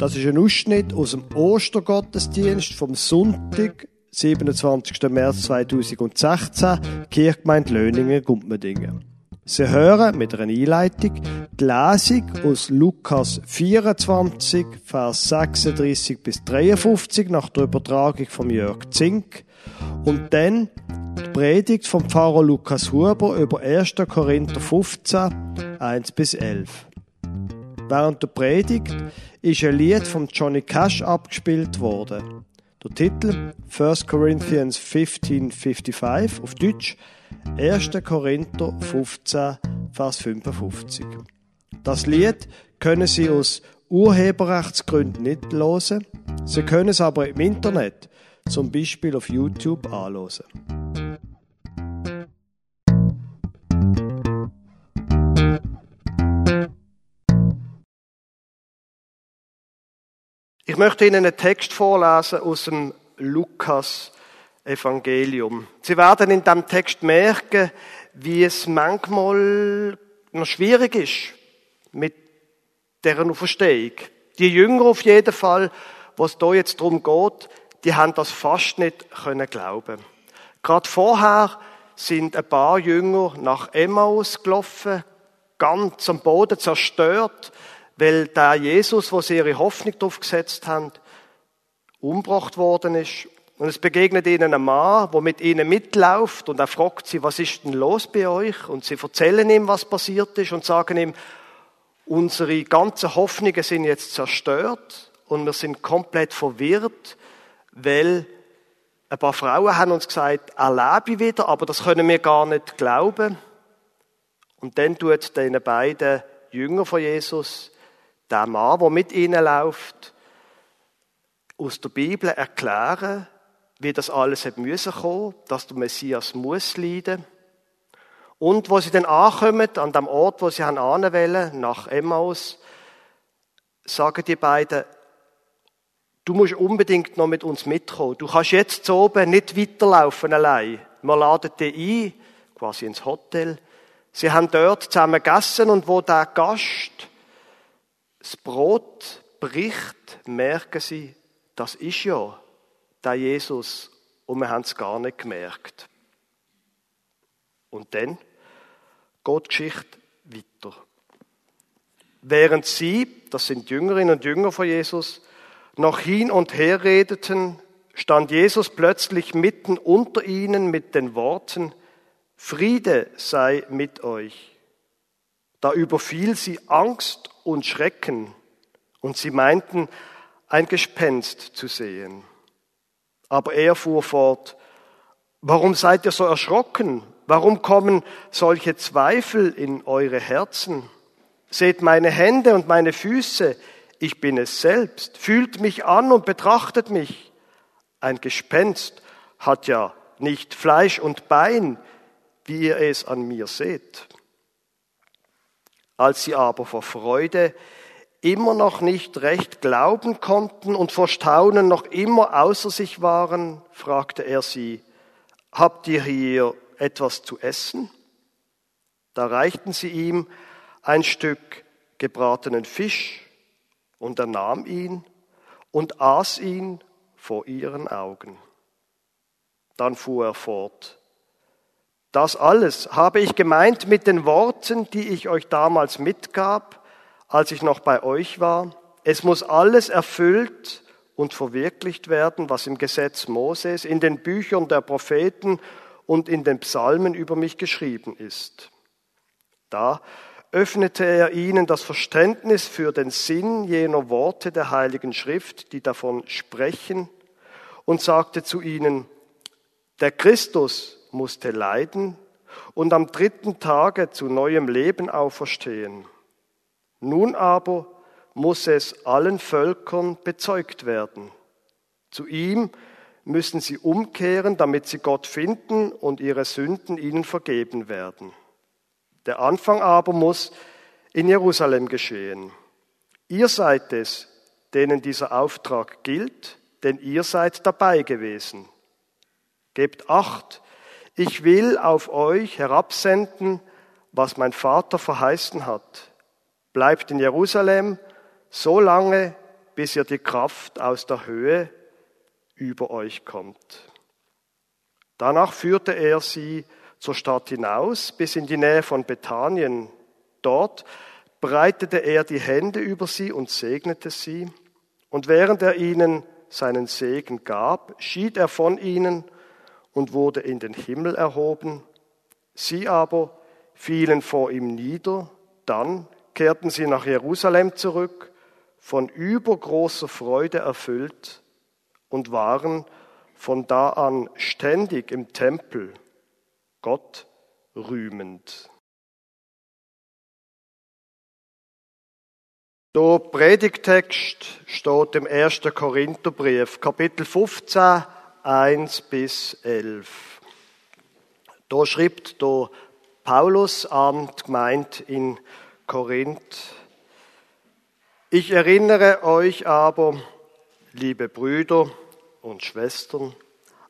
Das ist ein Ausschnitt aus dem Ostergottesdienst vom Sonntag, 27. März 2016, Kirchgemeinde Löningen, Gumpmendingen. Sie hören mit einer Einleitung die Lesung aus Lukas 24, Vers 36 bis 53 nach der Übertragung von Jörg Zink und dann die Predigt vom Pfarrer Lukas Huber über 1. Korinther 15, 1 bis 11. Während der Predigt ist ein Lied von Johnny Cash abgespielt worden. Der Titel 1 Corinthians 15:55 auf Deutsch 1. Korinther 15 Vers 55. Das Lied können Sie aus Urheberrechtsgründen nicht hören. Sie können es aber im Internet, zum Beispiel auf YouTube, anhören. Ich möchte Ihnen einen Text vorlesen aus dem Lukas Evangelium. Sie werden in diesem Text merken, wie es manchmal noch schwierig ist mit deren Verstehung. Die Jünger auf jeden Fall, was da jetzt darum geht, die haben das fast nicht können glauben. Gerade vorher sind ein paar Jünger nach Emmaus gelaufen, ganz am Boden zerstört, weil der Jesus, wo sie ihre Hoffnung drauf gesetzt haben, umgebracht worden ist. Und es begegnet ihnen ein Mann, der mit ihnen mitläuft und er fragt sie, was ist denn los bei euch? Und sie erzählen ihm, was passiert ist und sagen ihm, unsere ganzen Hoffnungen sind jetzt zerstört und wir sind komplett verwirrt, weil ein paar Frauen haben uns gesagt, er lebe wieder, aber das können wir gar nicht glauben. Und dann tut den beiden Jünger von Jesus der Mann, der mit ihnen läuft, aus der Bibel erklären, wie das alles hat müssen kommen, dass der Messias muss leiden. Und wo sie dann ankommen, an dem Ort, wo sie anwählen, nach Emmaus, sagen die beiden, du musst unbedingt noch mit uns mitkommen. Du kannst jetzt so oben nicht weiterlaufen allein. Wir laden dich ein, quasi ins Hotel. Sie haben dort zusammen gegessen und wo der Gast das Brot bricht, merken sie, das ist ja der Jesus und wir haben es gar nicht gemerkt. Und dann geht die Geschichte weiter. Während sie, das sind Jüngerinnen und Jünger von Jesus, noch hin und her redeten, stand Jesus plötzlich mitten unter ihnen mit den Worten, Friede sei mit euch. Da überfiel sie Angst und Schrecken und sie meinten, ein Gespenst zu sehen. Aber er fuhr fort, warum seid ihr so erschrocken? Warum kommen solche Zweifel in eure Herzen? Seht meine Hände und meine Füße, ich bin es selbst. Fühlt mich an und betrachtet mich. Ein Gespenst hat ja nicht Fleisch und Bein, wie ihr es an mir seht. Als sie aber vor Freude immer noch nicht recht glauben konnten und vor Staunen noch immer außer sich waren, fragte er sie, habt ihr hier etwas zu essen? Da reichten sie ihm ein Stück gebratenen Fisch und er nahm ihn und aß ihn vor ihren Augen. Dann fuhr er fort, das alles habe ich gemeint mit den Worten, die ich euch damals mitgab, als ich noch bei euch war. Es muss alles erfüllt und verwirklicht werden, was im Gesetz Moses, in den Büchern der Propheten und in den Psalmen über mich geschrieben ist. Da öffnete er ihnen das Verständnis für den Sinn jener Worte der Heiligen Schrift, die davon sprechen, und sagte zu ihnen, der Christus musste leiden und am dritten Tage zu neuem Leben auferstehen. Nun aber muss es allen Völkern bezeugt werden. Zu ihm müssen sie umkehren, damit sie Gott finden und ihre Sünden ihnen vergeben werden. Der Anfang aber muss in Jerusalem geschehen. Ihr seid es, denen dieser Auftrag gilt, denn ihr seid dabei gewesen. Gebt acht, ich will auf euch herabsenden, was mein Vater verheißen hat. Bleibt in Jerusalem so lange, bis ihr die Kraft aus der Höhe über euch kommt. Danach führte er sie zur Stadt hinaus, bis in die Nähe von Bethanien. Dort breitete er die Hände über sie und segnete sie. Und während er ihnen seinen Segen gab, schied er von ihnen und wurde in den Himmel erhoben. Sie aber fielen vor ihm nieder, dann kehrten sie nach Jerusalem zurück, von übergroßer Freude erfüllt und waren von da an ständig im Tempel, Gott rühmend. Der Predigtext steht im 1. Korintherbrief, Kapitel 15, 1 bis 11. Da schreibt der Paulus an die Gemeinde in Korinth. Ich erinnere euch aber, liebe Brüder und Schwestern,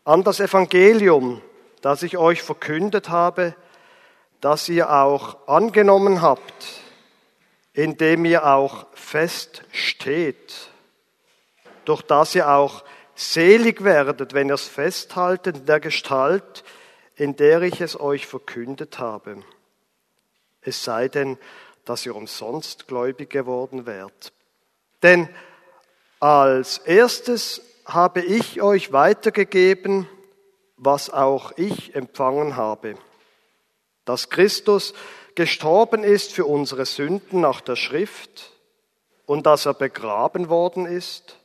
an das Evangelium, das ich euch verkündet habe, das ihr auch angenommen habt in dem ihr auch fest steht, durch das ihr auch selig werdet, wenn ihr es festhaltet in der Gestalt, in der ich es euch verkündet habe. Es sei denn, dass ihr umsonst gläubig geworden wärt. Denn als erstes habe ich euch weitergegeben, was auch ich empfangen habe, dass Christus gestorben ist für unsere Sünden nach der Schrift und dass er begraben worden ist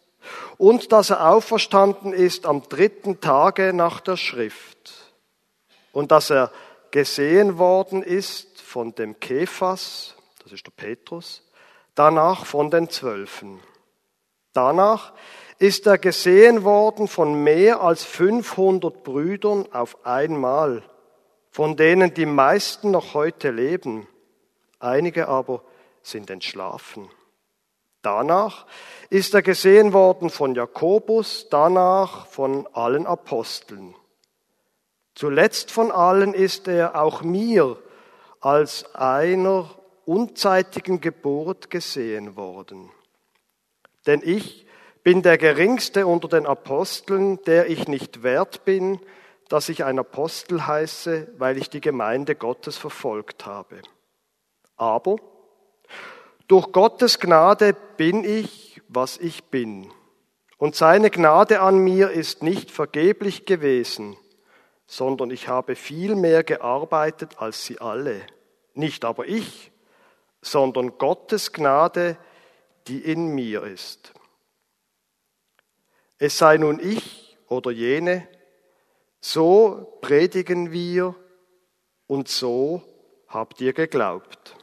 und dass er auferstanden ist am dritten Tage nach der Schrift und dass er gesehen worden ist von dem Kephas, das ist der Petrus, danach von den Zwölfen. Danach ist er gesehen worden von mehr als 500 Brüdern auf einmal von denen die meisten noch heute leben, einige aber sind entschlafen. Danach ist er gesehen worden von Jakobus, danach von allen Aposteln. Zuletzt von allen ist er auch mir als einer unzeitigen Geburt gesehen worden. Denn ich bin der geringste unter den Aposteln, der ich nicht wert bin, dass ich ein Apostel heiße, weil ich die Gemeinde Gottes verfolgt habe. Aber durch Gottes Gnade bin ich, was ich bin. Und seine Gnade an mir ist nicht vergeblich gewesen, sondern ich habe viel mehr gearbeitet als sie alle. Nicht aber ich, sondern Gottes Gnade, die in mir ist. Es sei nun ich oder jene, so predigen wir und so habt ihr geglaubt.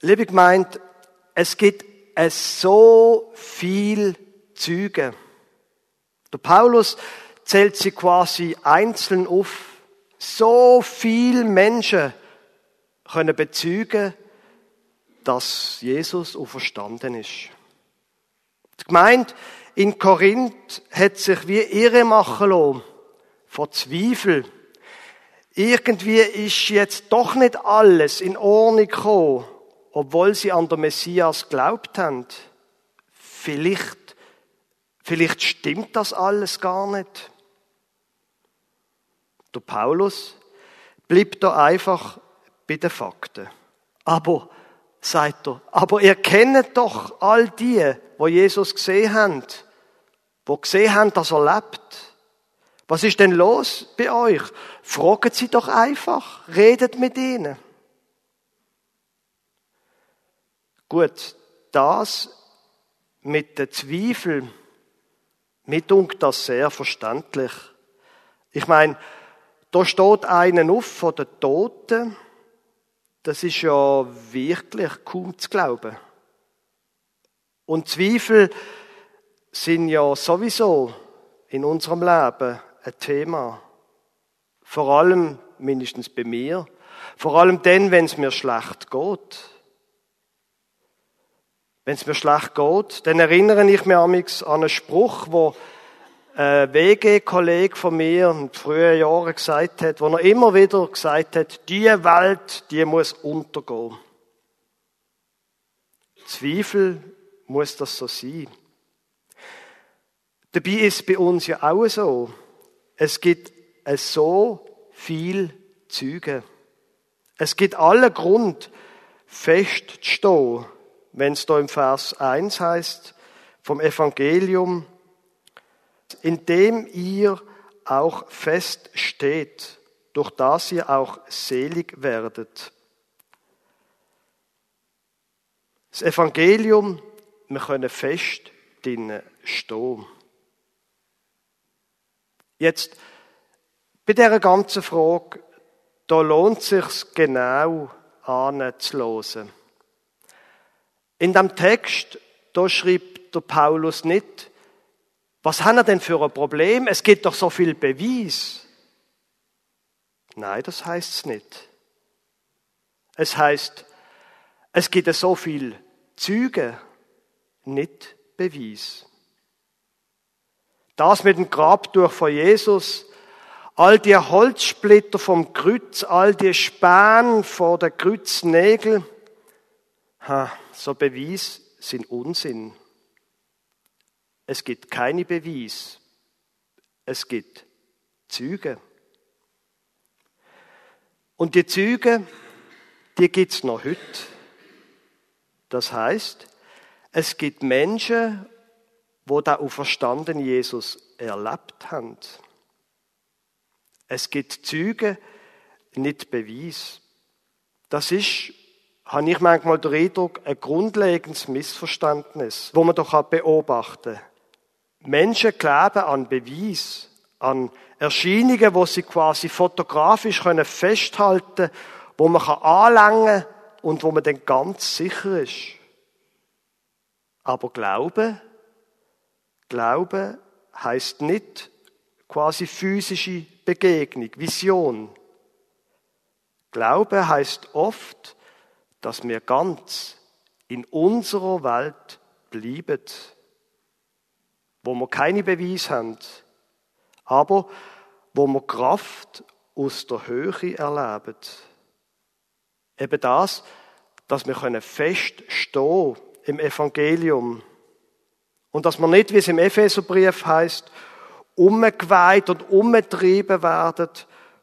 Liebe Gemeinde, es gibt so viel Züge. Der Paulus zählt sie quasi einzeln auf. So viel Menschen können bezeugen, dass Jesus auferstanden ist. Die Gemeinde in Korinth hat sich wie irre machen lassen vor Zweifel. Irgendwie ist jetzt doch nicht alles in Ordnung gekommen, obwohl sie an der Messias glaubt haben. Vielleicht, vielleicht stimmt das alles gar nicht. Der Paulus blieb da einfach bei den Fakten. Aber, sagt er, aber ihr kennt doch all die, wo Jesus gesehen haben wo gesehen haben, dass er lebt. Was ist denn los bei euch? Fragen Sie doch einfach, redet mit ihnen. Gut, das mit den Zweifeln, mir dunkt das sehr verständlich. Ich meine, da steht einen auf von den Toten. Das ist ja wirklich kaum zu glauben. Und Zweifel sind ja sowieso in unserem Leben ein Thema. Vor allem, mindestens bei mir, vor allem dann, wenn es mir schlecht geht. Wenn es mir schlecht geht, dann erinnere ich mich an einen Spruch, wo ein WG-Kollege von mir in frühen Jahren gesagt hat, wo er immer wieder gesagt hat, die Welt, die muss untergehen. Zweifel muss das so sein. Dabei ist bei uns ja auch so. Es gibt so viel Züge. Es gibt allen Grund, festzustehen, wenn es da im Vers 1 heißt, vom Evangelium, indem ihr auch feststeht, durch das ihr auch selig werdet. Das Evangelium, wir können fest drinnen stehen. Jetzt, bei dieser ganzen Frage, da lohnt es sich genau anzuhören. In dem Text, da schreibt der Paulus nicht, was hat er denn für ein Problem? Es gibt doch so viel Beweis. Nein, das heißt es nicht. Es heißt, es gibt so viel Züge, nicht Beweis. Das mit dem Grabtuch von Jesus, all die Holzsplitter vom Kreuz, all die Späne vor der Kreuznägel, ha, so Beweis sind Unsinn. Es gibt keine Beweis. Es gibt Züge. Und die Züge, die gibt's noch heute. Das heißt, es gibt Menschen, wo der auferstandene Jesus erlebt haben. Es gibt Züge, nicht Beweis. Das ist, habe ich manchmal den Eindruck, ein grundlegendes Missverständnis, wo man doch beobachten kann. Menschen glauben an Beweis, an Erscheinungen, wo sie quasi fotografisch können festhalten, wo man anlangen kann und wo man dann ganz sicher ist. Aber Glaube, Glaube heißt nicht quasi physische Begegnung, Vision. Glaube heißt oft, dass wir ganz in unserer Welt bleiben, wo wir keine Beweise haben, aber wo wir Kraft aus der Höhe erleben. Eben das, dass wir feststehen im Evangelium. Und dass wir nicht, wie es im Epheserbrief heißt, umgeweiht und umgetrieben werden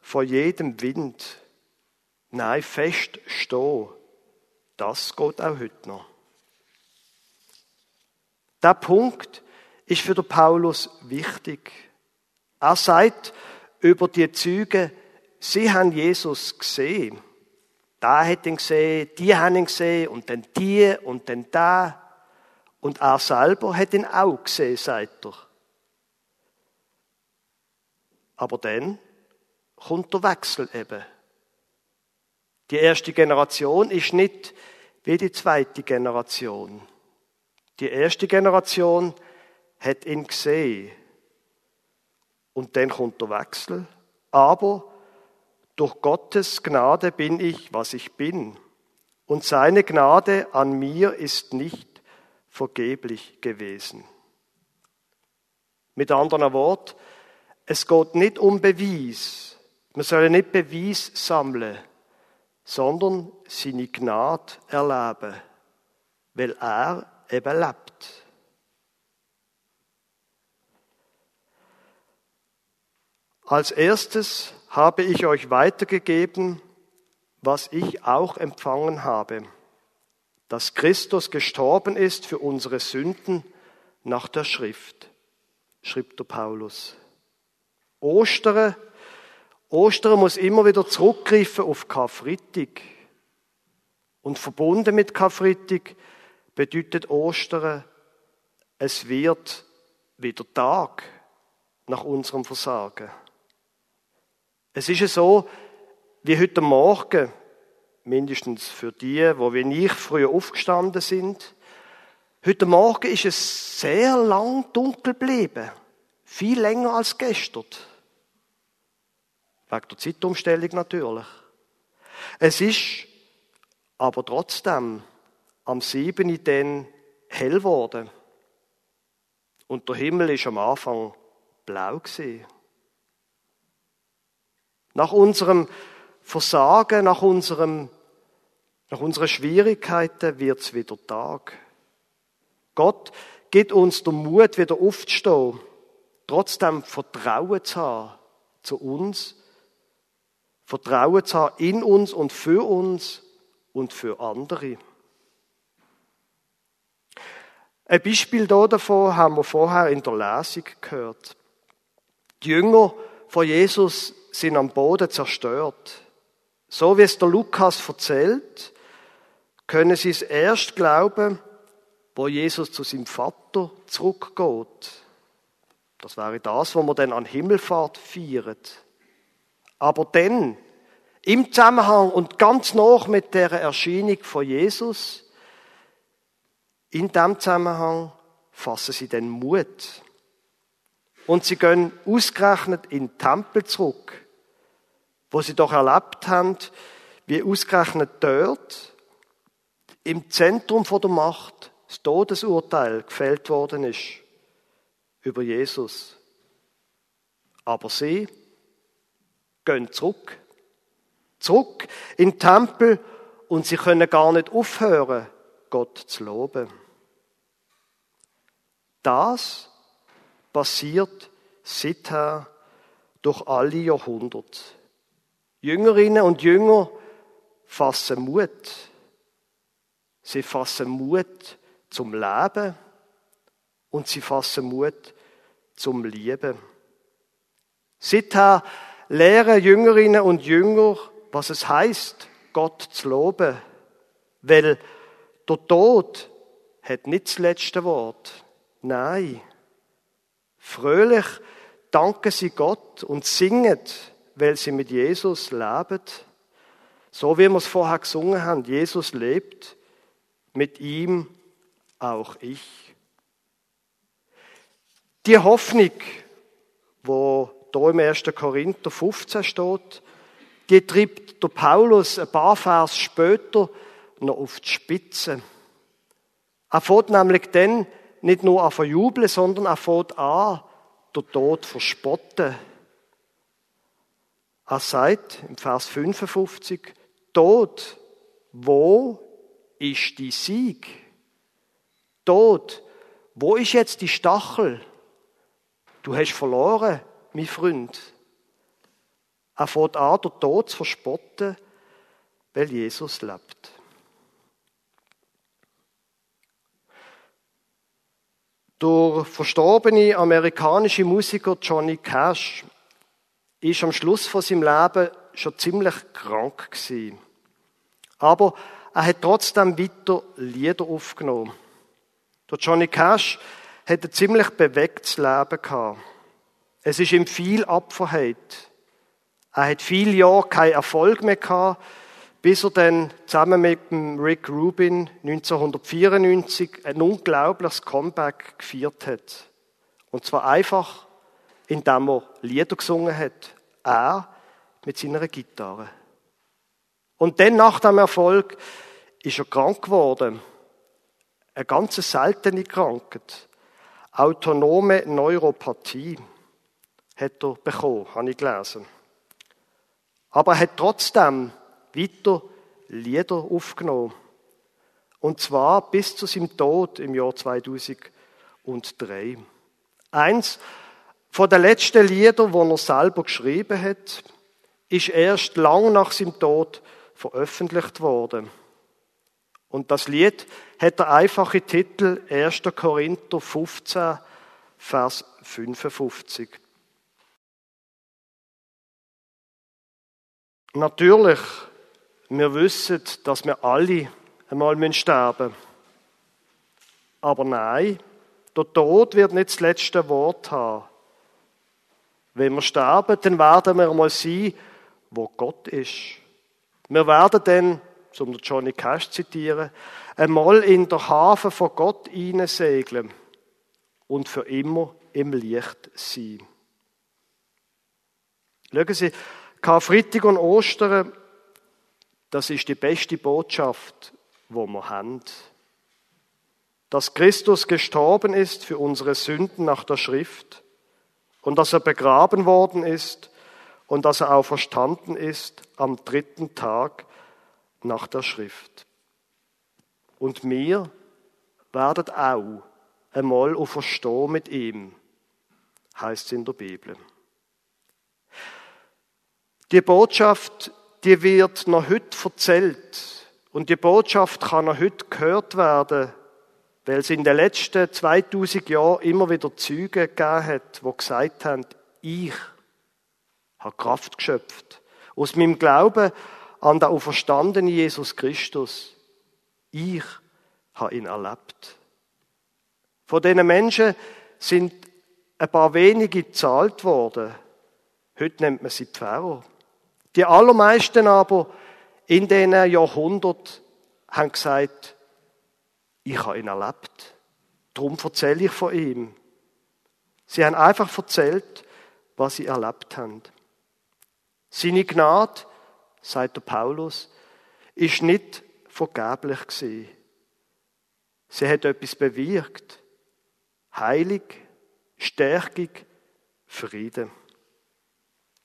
von jedem Wind. Nein, feststehen. Das geht auch heute noch. Der Punkt ist für den Paulus wichtig. Er sagt über die Züge, sie haben Jesus gesehen da hat ihn gesehen, die haben ihn gesehen und dann die und dann da. Und er selber hat ihn auch gesehen, sagt er. Aber dann kommt der Wechsel eben. Die erste Generation ist nicht wie die zweite Generation. Die erste Generation hat ihn gesehen. Und dann kommt der Wechsel. Aber durch Gottes Gnade bin ich, was ich bin. Und seine Gnade an mir ist nicht vergeblich gewesen. Mit anderen Worten, es geht nicht um Beweis. Man soll nicht Beweis sammeln, sondern seine Gnade erleben, weil er eben lebt. Als erstes habe ich euch weitergegeben, was ich auch empfangen habe, dass Christus gestorben ist für unsere Sünden nach der Schrift, schrieb der Paulus. Ostere, Ostern muss immer wieder zurückgreifen auf Karfreitag. Und verbunden mit Karfreitag bedeutet Ostern, es wird wieder Tag nach unserem Versagen. Es ist so, wie heute Morgen, mindestens für die, wo wie ich früher aufgestanden sind, heute Morgen ist es sehr lang dunkel geblieben. Viel länger als gestern. Wegen der Zeitumstellung natürlich. Es ist aber trotzdem am 7. dann hell geworden. Und der Himmel ist am Anfang blau gewesen. Nach unserem Versagen, nach unserem, nach unseren Schwierigkeiten wird es wieder Tag. Gott gibt uns den Mut, wieder aufzustehen, trotzdem Vertrauen zu haben zu uns, Vertrauen zu haben in uns und für uns und für andere. Ein Beispiel davon haben wir vorher in der Lesung gehört. Die Jünger von Jesus sind am Boden zerstört. So wie es der Lukas erzählt, können sie es erst glauben, wo Jesus zu seinem Vater zurückgeht. Das wäre das, was wir dann an Himmelfahrt feiern. Aber dann, im Zusammenhang und ganz noch mit der Erscheinung von Jesus, in dem Zusammenhang fassen sie den Mut. Und sie gehen ausgerechnet in den Tempel zurück, wo sie doch erlebt haben, wie ausgerechnet dort im Zentrum der Macht das Todesurteil gefällt worden ist über Jesus. Aber sie gehen zurück. Zurück in den Tempel und sie können gar nicht aufhören, Gott zu loben. Das passiert seither durch alle Jahrhunderte. Jüngerinnen und Jünger fassen Mut. Sie fassen Mut zum Leben und sie fassen Mut zum Lieben. Seither lehren Jüngerinnen und Jünger, was es heißt, Gott zu loben, weil der Tod hat nicht das letzte Wort. Nein. Fröhlich danken sie Gott und singen, weil sie mit Jesus leben. So wie wir es vorher gesungen haben, Jesus lebt, mit ihm auch ich. Die Hoffnung, wo da im 1. Korinther 15 steht, die treibt der Paulus ein paar Vers später noch auf die Spitze. Er fährt nämlich dann nicht nur an verjubeln, sondern er fährt an, der Tod verspotten. Er sagt im Vers 55, Tod, wo ist die Sieg? Tod, wo ist jetzt die Stachel? Du hast verloren, mein Freund. Er fährt an, der Tod zu verspotten, weil Jesus lebt. Der verstorbene amerikanische Musiker Johnny Cash ist am Schluss von seinem Leben schon ziemlich krank gewesen. Aber er hat trotzdem weiter Lieder aufgenommen. Der Johnny Cash hat ein ziemlich bewegtes Leben gehabt. Es ist ihm viel abverheilt. Er hat viele Jahre keinen Erfolg mehr gehabt, bis er dann zusammen mit Rick Rubin 1994 ein unglaubliches Comeback gefeiert hat. Und zwar einfach, indem er Lieder gesungen hat. Er mit seiner Gitarre. Und dann nach dem Erfolg ist er krank geworden. Eine ganz seltene Krankheit. Autonome Neuropathie hat er bekommen, habe ich gelesen. Aber er hat trotzdem weiter Lieder aufgenommen. Und zwar bis zu seinem Tod im Jahr 2003. Eins von den letzten Liedern, die er selber geschrieben hat, ist erst lang nach seinem Tod veröffentlicht worden. Und das Lied hat der einfache Titel 1. Korinther 15, Vers 55. Natürlich wir wissen, dass wir alle einmal sterben müssen. Aber nein, der Tod wird nicht das letzte Wort haben. Wenn wir sterben, dann werden wir einmal sein, wo Gott ist. Wir werden dann, um Johnny Cash zu zitieren, einmal in der Hafen von Gott segeln und für immer im Licht sein. Schauen Sie, Karfreitag und Ostern das ist die beste Botschaft, wo wir haben. Dass Christus gestorben ist für unsere Sünden nach der Schrift und dass er begraben worden ist und dass er auch verstanden ist am dritten Tag nach der Schrift. und wir werden auch einmal auferstehen mit ihm, heißt es in der Bibel. Die Botschaft, die wird noch heute erzählt und die Botschaft kann noch heute gehört werden, weil es in den letzten 2000 Jahren immer wieder Züge gegeben hat, die gesagt haben, ich habe Kraft geschöpft aus meinem Glauben an den auferstandenen Jesus Christus. Ich habe ihn erlebt. Von diesen Menschen sind ein paar wenige gezahlt worden. Heute nennt man sie Pfarrer. Die allermeisten aber in diesen Jahrhunderten haben gesagt, ich habe ihn erlebt. Darum erzähle ich von ihm. Sie haben einfach erzählt, was sie erlebt haben. Seine Gnade, sagt der Paulus, ist nicht vergeblich gewesen. Sie hat etwas bewirkt. Heilig, Stärkung, Frieden.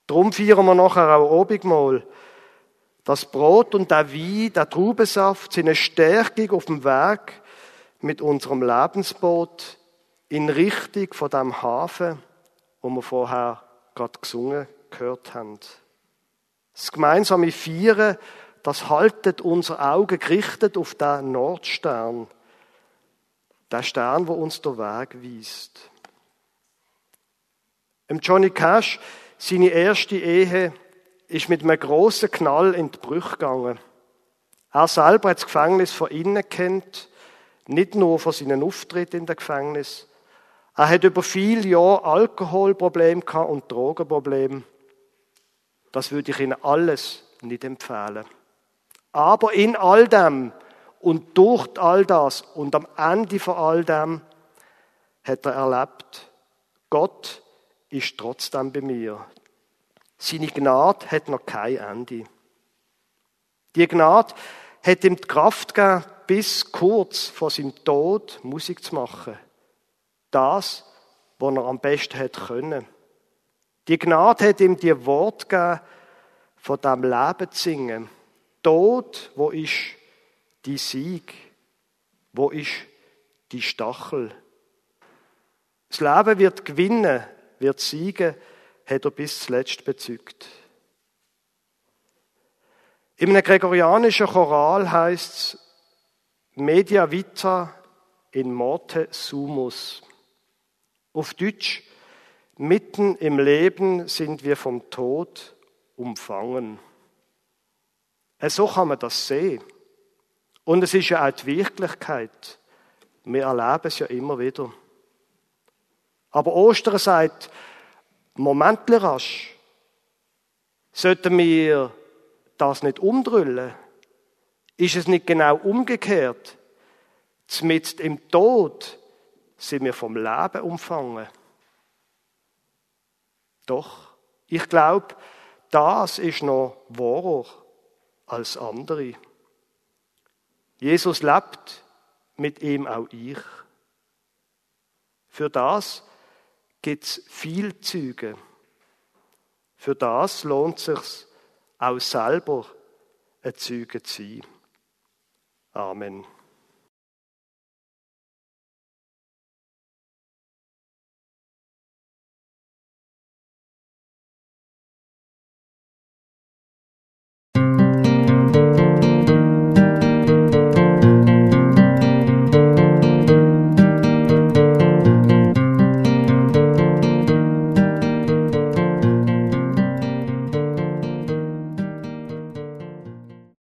Darum feiern wir nachher auch Obigmal. Das Brot und der Wein, der Traubensaft sind eine Stärkung auf dem Weg mit unserem Lebensboot in Richtung von dem Hafen, wo wir vorher gerade gesungen gehört haben. Das gemeinsame Feiern, das haltet unser Auge gerichtet auf den Nordstern. Der Stern, wo uns der Weg weist. Im Johnny Cash, seine erste Ehe, ist mit einem grossen Knall in die Brüche gegangen. Er selber hat das Gefängnis von innen kennt, nicht nur von seinen Auftritt in der Gefängnis. Er hat über viele Jahre Alkoholprobleme und Drogenprobleme. Das würde ich Ihnen alles nicht empfehlen. Aber in all dem und durch all das und am Ende von all dem hat er erlebt, Gott ist trotzdem bei mir. Seine Gnade hat noch kein Ende. Die Gnade hat ihm die Kraft gegeben, bis kurz vor seinem Tod Musik zu machen. Das, was er am besten hätte können. Die Gnade hat ihm die Wort gegeben, von dem Leben zu singen. Tod, wo ist die Sieg? Wo ist die Stachel? Das Leben wird gewinnen, wird siegen, hat er bis zuletzt bezügt. In einem gregorianischen Choral heißt es Media vita in morte sumus. Auf Deutsch, mitten im Leben sind wir vom Tod umfangen. So kann man das sehen. Und es ist ja auch die Wirklichkeit. Wir erleben es ja immer wieder. Aber Ostern sagt, Moment rasch, sollten wir das nicht umdrüllen? Ist es nicht genau umgekehrt? Zumindest im Tod sind wir vom Leben umfangen. Doch, ich glaube, das ist noch wahrer als andere. Jesus lebt, mit ihm auch ich. Für das gibt es viel Züge. Für das lohnt es sich auch selber ein Zeuge zu sein. Amen.